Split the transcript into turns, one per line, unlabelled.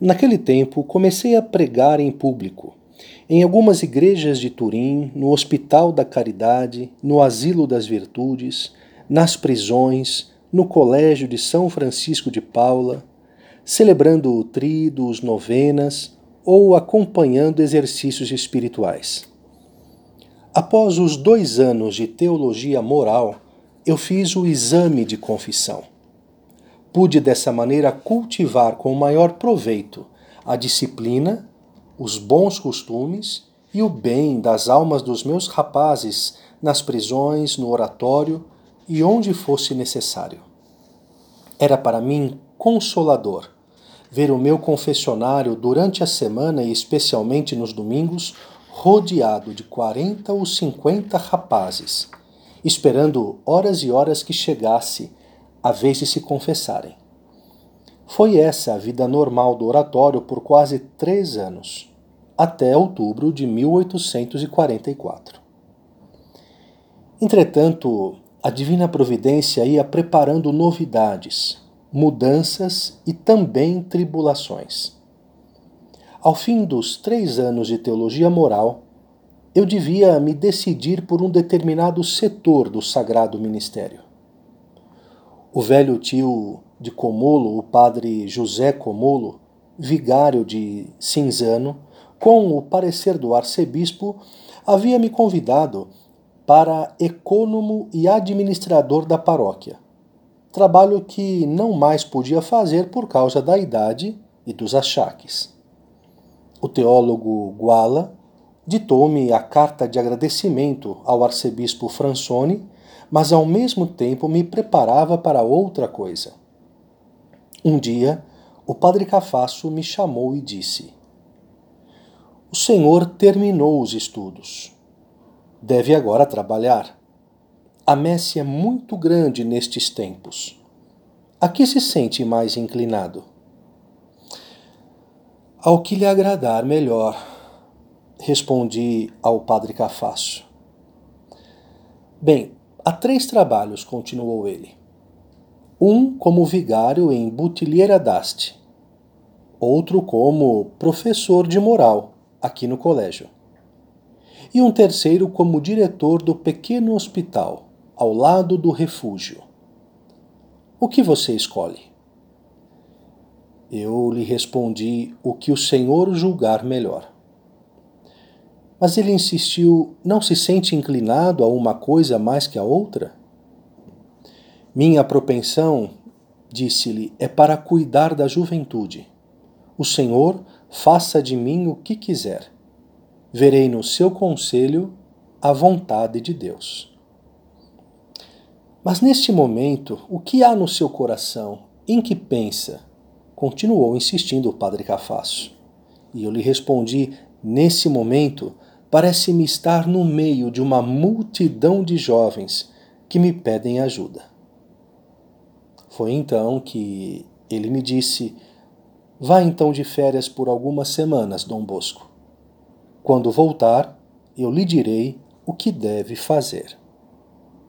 Naquele tempo, comecei a pregar em público, em algumas igrejas de Turim, no Hospital da Caridade, no Asilo das Virtudes, nas prisões, no Colégio de São Francisco de Paula, celebrando tridos, novenas ou acompanhando exercícios espirituais. Após os dois anos de teologia moral, eu fiz o exame de confissão. Pude dessa maneira cultivar com maior proveito a disciplina, os bons costumes e o bem das almas dos meus rapazes nas prisões, no oratório e onde fosse necessário. Era para mim consolador ver o meu confessionário durante a semana e especialmente nos domingos rodeado de 40 ou 50 rapazes, esperando horas e horas que chegasse a vez de se confessarem. Foi essa a vida normal do oratório por quase três anos, até outubro de 1844. Entretanto, a Divina Providência ia preparando novidades, mudanças e também tribulações. Ao fim dos três anos de teologia moral, eu devia me decidir por um determinado setor do sagrado ministério. O velho tio de Comolo, o padre José Comolo, vigário de Cinzano, com o parecer do arcebispo, havia me convidado para ecônomo e administrador da paróquia, trabalho que não mais podia fazer por causa da idade e dos achaques. O teólogo Guala ditou-me a carta de agradecimento ao arcebispo Fransoni mas ao mesmo tempo me preparava para outra coisa. Um dia, o padre Cafasso me chamou e disse: O senhor terminou os estudos. Deve agora trabalhar. A messe é muito grande nestes tempos. A que se sente mais inclinado? Ao que lhe agradar melhor, respondi ao padre Cafasso. Bem, Há três trabalhos, continuou ele. Um como vigário em Butilheira d'Asti, outro como professor de moral aqui no colégio, e um terceiro como diretor do pequeno hospital ao lado do refúgio. O que você escolhe? Eu lhe respondi o que o senhor julgar melhor. Mas ele insistiu: não se sente inclinado a uma coisa mais que a outra? Minha propensão, disse-lhe, é para cuidar da juventude. O Senhor faça de mim o que quiser. Verei no seu conselho a vontade de Deus. Mas neste momento, o que há no seu coração? Em que pensa? Continuou insistindo o padre Cafasso. E eu lhe respondi: nesse momento, parece-me estar no meio de uma multidão de jovens que me pedem ajuda. Foi então que ele me disse: Vá então de férias por algumas semanas, Dom Bosco. Quando voltar, eu lhe direi o que deve fazer.